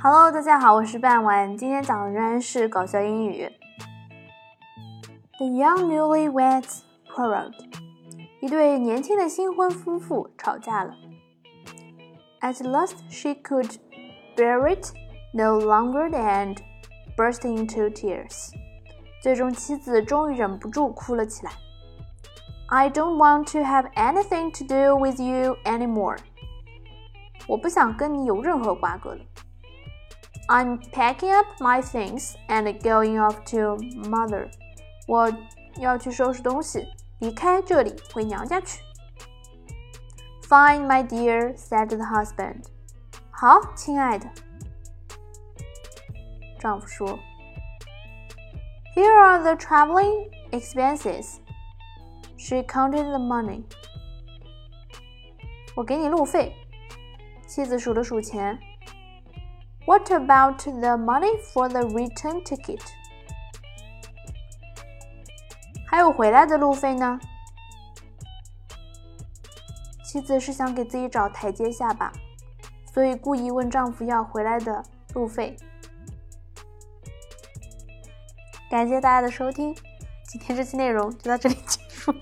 Hello，大家好，我是半晚，今天讲的仍然是搞笑英语。The young newlyweds quarreled. 一对年轻的新婚夫妇吵架了。At last, she could bear it no longer and burst into tears. 最终，妻子终于忍不住哭了起来。I don't want to have anything to do with you anymore. 我不想跟你有任何瓜葛了。I'm packing up my things and going off to mother. 我要去收拾东西，离开这里，回娘家去。Fine, my dear, said the husband. 好，亲爱的。丈夫说：“Here are the traveling expenses.” She counted the money. 我给你路费。妻子数了数钱。 What about the money for the return ticket? 还有回来的路费呢？妻子是想给自己找台阶下吧，所以故意问丈夫要回来的路费。感谢大家的收听，今天这期内容就到这里结束。